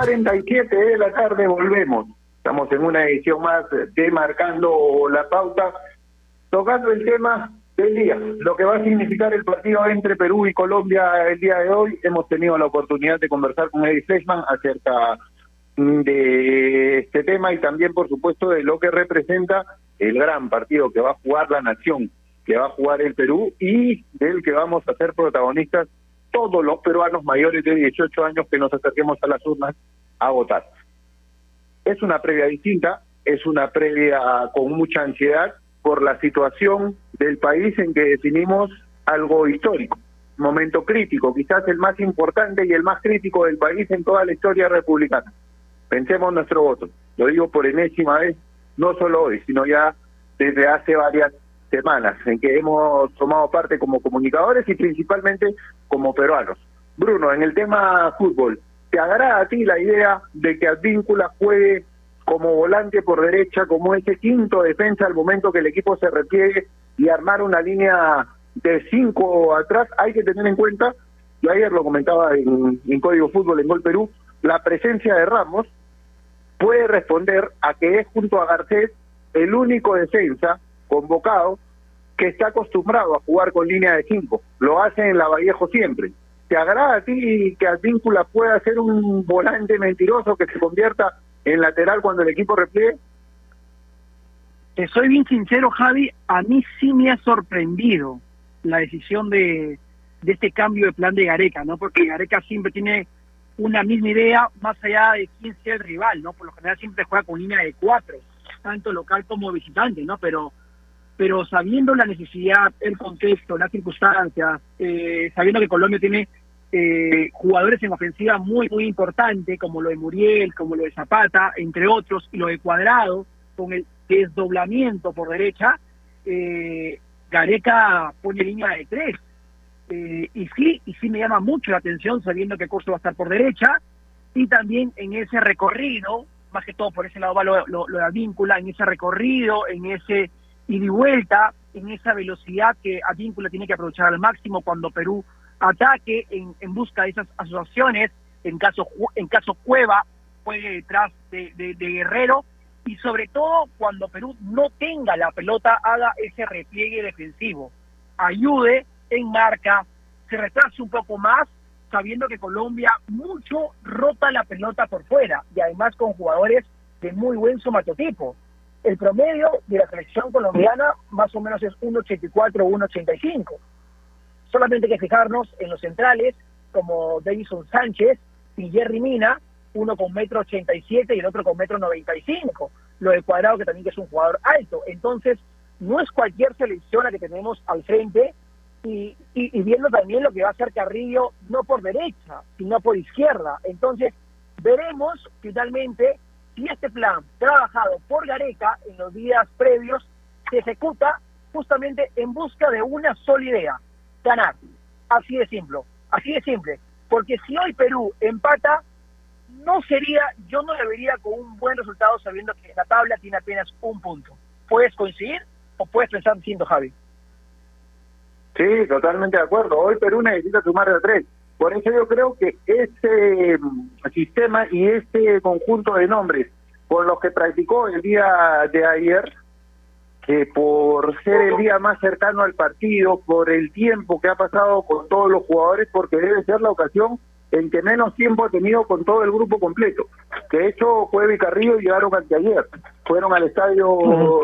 47 de la tarde volvemos. Estamos en una edición más de Marcando la Pauta, tocando el tema del día, lo que va a significar el partido entre Perú y Colombia el día de hoy. Hemos tenido la oportunidad de conversar con Eddie Fleischmann acerca de este tema y también, por supuesto, de lo que representa el gran partido que va a jugar la nación, que va a jugar el Perú y del que vamos a ser protagonistas todos los peruanos mayores de 18 años que nos acerquemos a las urnas a votar. Es una previa distinta, es una previa con mucha ansiedad por la situación del país en que definimos algo histórico, momento crítico, quizás el más importante y el más crítico del país en toda la historia republicana. Pensemos nuestro voto, lo digo por enésima vez, no solo hoy, sino ya desde hace varias semanas en que hemos tomado parte como comunicadores y principalmente como peruanos. Bruno, en el tema fútbol, ¿te agrada a ti la idea de que Advíncula juegue como volante por derecha, como ese quinto defensa al momento que el equipo se repliegue y armar una línea de cinco atrás? Hay que tener en cuenta, yo ayer lo comentaba en, en Código Fútbol en Gol Perú, la presencia de Ramos puede responder a que es junto a Garcés el único defensa convocado que está acostumbrado a jugar con línea de cinco. Lo hace en la Vallejo siempre. ¿Te agrada a ti que Advíncula pueda ser un volante mentiroso que se convierta en lateral cuando el equipo repliegue? Soy bien sincero, Javi, a mí sí me ha sorprendido la decisión de, de este cambio de plan de Gareca, ¿no? Porque Gareca siempre tiene una misma idea más allá de quién sea el rival, ¿no? Por lo general siempre juega con línea de cuatro, tanto local como visitante, ¿no? Pero pero sabiendo la necesidad, el contexto, las circunstancias, eh, sabiendo que Colombia tiene eh, jugadores en ofensiva muy, muy importante, como lo de Muriel, como lo de Zapata, entre otros, y lo de Cuadrado, con el desdoblamiento por derecha, eh, Gareca pone línea de tres. Eh, y sí, y sí me llama mucho la atención sabiendo que Corso va a estar por derecha, y también en ese recorrido, más que todo por ese lado va lo, lo, lo de víncula, en ese recorrido, en ese y de vuelta en esa velocidad que Advíncula tiene que aprovechar al máximo cuando Perú ataque en, en busca de esas asociaciones, en caso en caso Cueva juegue detrás de, de, Guerrero y sobre todo cuando Perú no tenga la pelota haga ese repliegue defensivo, ayude en marca, se retrase un poco más sabiendo que Colombia mucho rota la pelota por fuera y además con jugadores de muy buen somatotipo. El promedio de la selección colombiana más o menos es 1.84 o 1.85. Solamente hay que fijarnos en los centrales como Davison Sánchez y Jerry Mina, uno con metro 87 y el otro con metro 95. Lo de Cuadrado que también es un jugador alto. Entonces, no es cualquier selección la que tenemos al frente y, y, y viendo también lo que va a hacer Carrillo, no por derecha, sino por izquierda. Entonces, veremos finalmente si este plan trabajado por Gareca en los días previos se ejecuta justamente en busca de una sola idea, ganar. Así de simple, así de simple. Porque si hoy Perú empata, no sería, yo no le vería con un buen resultado sabiendo que la tabla tiene apenas un punto. ¿Puedes coincidir o puedes pensar distinto, Javi? Sí, totalmente de acuerdo. Hoy Perú necesita sumar de tres. Por eso yo creo que ese sistema y este conjunto de nombres con los que practicó el día de ayer, que por ser el día más cercano al partido, por el tiempo que ha pasado con todos los jugadores, porque debe ser la ocasión en que menos tiempo ha tenido con todo el grupo completo. Que de hecho Cueva y Carrillo llegaron anteayer. Fueron al Estadio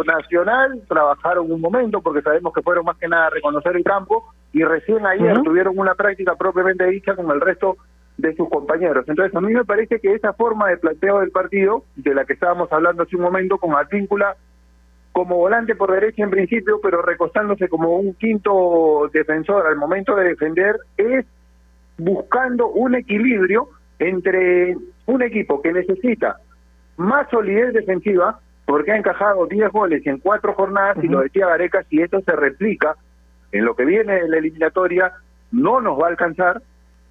Nacional, trabajaron un momento, porque sabemos que fueron más que nada a reconocer el campo, y recién ayer tuvieron una práctica propiamente dicha con el resto de sus compañeros. Entonces, a mí me parece que esa forma de planteo del partido, de la que estábamos hablando hace un momento, con Advíncula como volante por derecha en principio, pero recostándose como un quinto defensor al momento de defender, es buscando un equilibrio entre un equipo que necesita más solidez defensiva, porque ha encajado 10 goles en cuatro jornadas, y lo decía Gareca, si esto se replica en lo que viene de la eliminatoria, no nos va a alcanzar,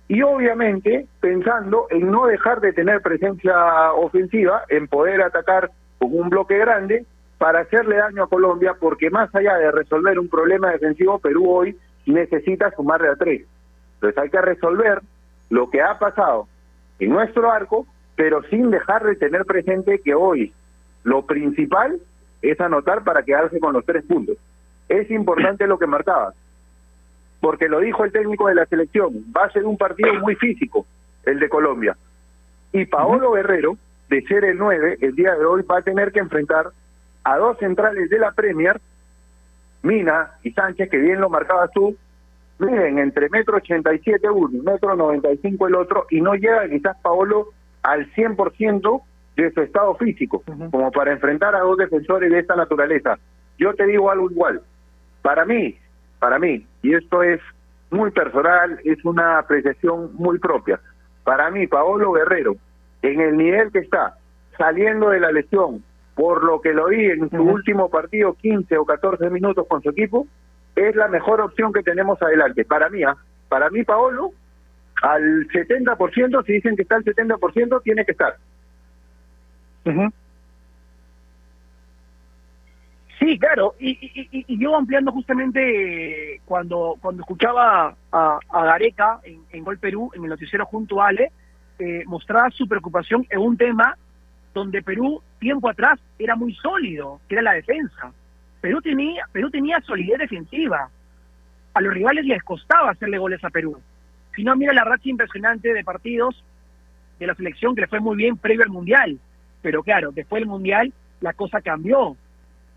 y obviamente pensando en no dejar de tener presencia ofensiva, en poder atacar con un bloque grande para hacerle daño a Colombia, porque más allá de resolver un problema defensivo, Perú hoy necesita sumarle a tres. Entonces hay que resolver lo que ha pasado en nuestro arco, pero sin dejar de tener presente que hoy lo principal es anotar para quedarse con los tres puntos. es importante lo que marcabas, porque lo dijo el técnico de la selección, va a ser un partido muy físico, el de Colombia. Y Paolo Guerrero, de ser el 9, el día de hoy va a tener que enfrentar a dos centrales de la Premier, Mina y Sánchez, que bien lo marcabas tú, miren, entre metro 87 uno y metro 95 el otro, y no llega quizás Paolo al 100% de su estado físico, como para enfrentar a dos defensores de esta naturaleza. Yo te digo algo igual, para mí, para mí, y esto es muy personal, es una apreciación muy propia, para mí, Paolo Guerrero, en el nivel que está, saliendo de la lesión, por lo que lo vi en su último partido, 15 o 14 minutos con su equipo, es la mejor opción que tenemos adelante. Para mí, ¿ah? para mí, Paolo, al 70%, si dicen que está al 70%, tiene que estar. Sí, claro, y, y, y, yo ampliando justamente eh, cuando cuando escuchaba a, a Gareca en, en, Gol Perú, en el noticiero junto a Ale, eh, mostraba su preocupación en un tema donde Perú tiempo atrás era muy sólido, que era la defensa. Perú tenía, Perú tenía solidez defensiva. A los rivales les costaba hacerle goles a Perú. Si no, mira la racha impresionante de partidos de la selección que le fue muy bien previo al Mundial. Pero claro, después del Mundial la cosa cambió.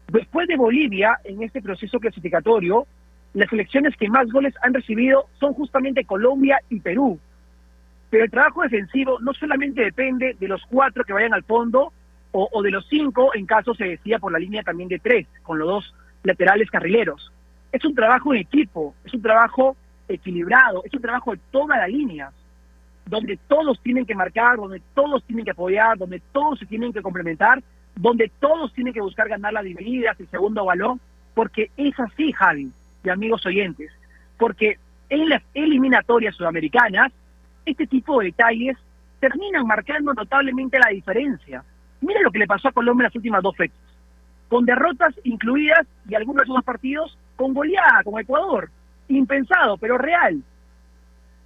Después de Bolivia, en este proceso clasificatorio, las selecciones que más goles han recibido son justamente Colombia y Perú. Pero el trabajo defensivo no solamente depende de los cuatro que vayan al fondo o, de los cinco en caso se decía por la línea también de tres, con los dos laterales carrileros. Es un trabajo en equipo, es un trabajo equilibrado, es un trabajo de todas las líneas, donde todos tienen que marcar, donde todos tienen que apoyar, donde todos se tienen que complementar, donde todos tienen que buscar ganar las divididas, el segundo balón, porque es así, Javi, y amigos oyentes, porque en las eliminatorias sudamericanas, este tipo de detalles terminan marcando notablemente la diferencia. Mira lo que le pasó a Colombia en las últimas dos fechas, con derrotas incluidas y algunos de esos partidos con goleada, con Ecuador. Impensado, pero real.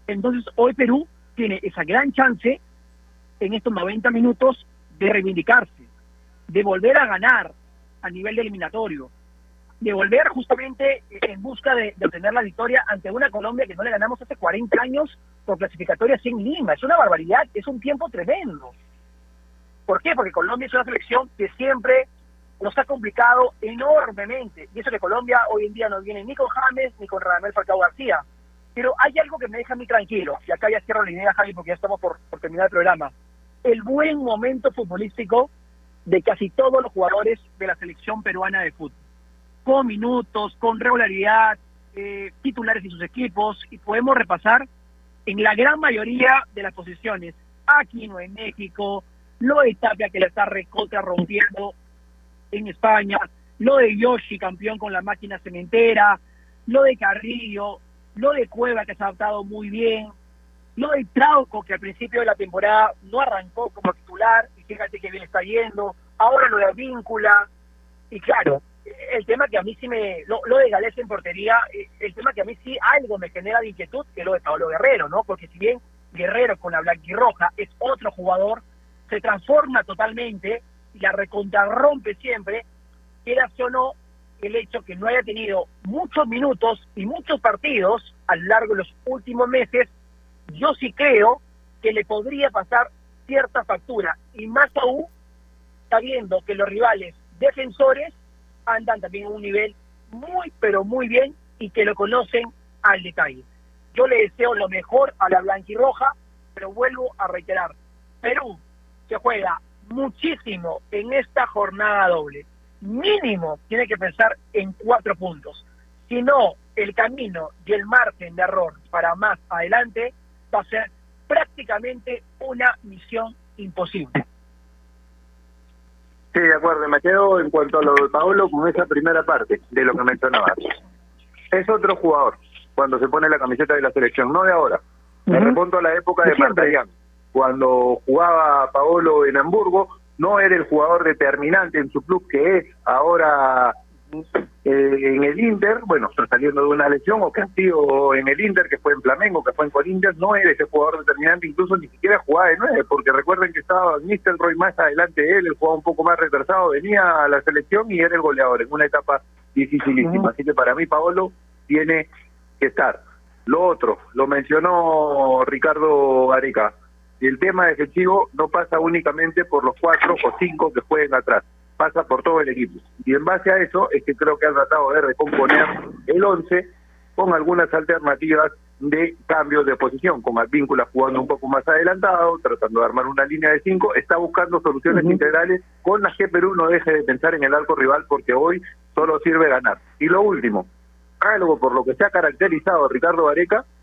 Entonces hoy Perú tiene esa gran chance en estos 90 minutos de reivindicarse, de volver a ganar a nivel de eliminatorio, de volver justamente en busca de, de, obtener la victoria ante una Colombia que no le ganamos hace 40 años por clasificatoria sin Lima. Es una barbaridad, es un tiempo tremendo. ¿Por qué? Porque Colombia es una selección que siempre nos ha complicado enormemente. Y eso que Colombia hoy en día no viene ni con James ni con Radamel Falcao García. Pero hay algo que me deja a mí tranquilo, y acá ya cierro la idea, Javi, porque ya estamos por, terminar el programa. El buen momento futbolístico de casi todos los jugadores de la selección peruana de fútbol. Con minutos, con regularidad, eh, titulares y sus equipos, y podemos repasar en la gran mayoría de las posiciones. Aquí no en México, lo de Tapia que la está recontra rompiendo en España, lo de Yoshi, campeón con la máquina cementera, lo de Carrillo, lo de Cueva que se ha adaptado muy bien, lo de Trauco que al principio de la temporada no arrancó como titular. Y fíjate que bien está yendo, ahora lo de Víncula, y claro, el tema que a mí sí me, lo, de Gales en portería, el tema que a mí sí algo me genera de inquietud, que es lo de Pablo Guerrero, ¿no? Porque si bien Guerrero con la blanquirroja es otro jugador, se transforma totalmente y la recontrarrompe siempre, queda o no el hecho que no haya tenido muchos minutos y muchos partidos a lo largo de los últimos meses, yo sí creo que le podría pasar cierta factura y más aún sabiendo que los rivales defensores andan también a un nivel muy pero muy bien y que lo conocen al detalle. Yo le deseo lo mejor a la blanquirroja, pero vuelvo a reiterar, Perú se juega muchísimo en esta jornada doble. Mínimo tiene que pensar en cuatro puntos. Si no, el camino y el margen de error para más adelante va a ser prácticamente una misión imposible. Sí, de acuerdo. Me quedo en cuanto a lo de Paolo con esa primera parte de lo que mencionabas. Es otro jugador cuando se pone la camiseta de la selección, no de ahora. Me remonto a la época de Martellán cuando jugaba Paolo en Hamburgo, no era el jugador determinante en su club que es ahora eh, en el Inter, bueno, saliendo de una lesión, o que ha sido en el Inter, que fue en Flamengo, que fue en Corinthians, no era ese jugador determinante, incluso ni siquiera jugaba de nueve, porque recuerden que estaba Roy más adelante de él, él jugaba un poco más retrasado, venía a la selección y era el goleador en una etapa dificilísima. Así que para mí Paolo tiene que estar. Lo otro, lo mencionó Ricardo Gareca, el tema defensivo no pasa únicamente por los cuatro o cinco que jueguen atrás, pasa por todo el equipo. Y en base a eso es que creo que han tratado de recomponer el 11 con algunas alternativas de cambios de posición, con Advíncula jugando un poco más adelantado, tratando de armar una línea de cinco, está buscando soluciones integrales con las que Perú no deje de pensar en el arco rival porque hoy solo sirve ganar. Y lo último, algo por lo que se ha caracterizado Ricardo Vareca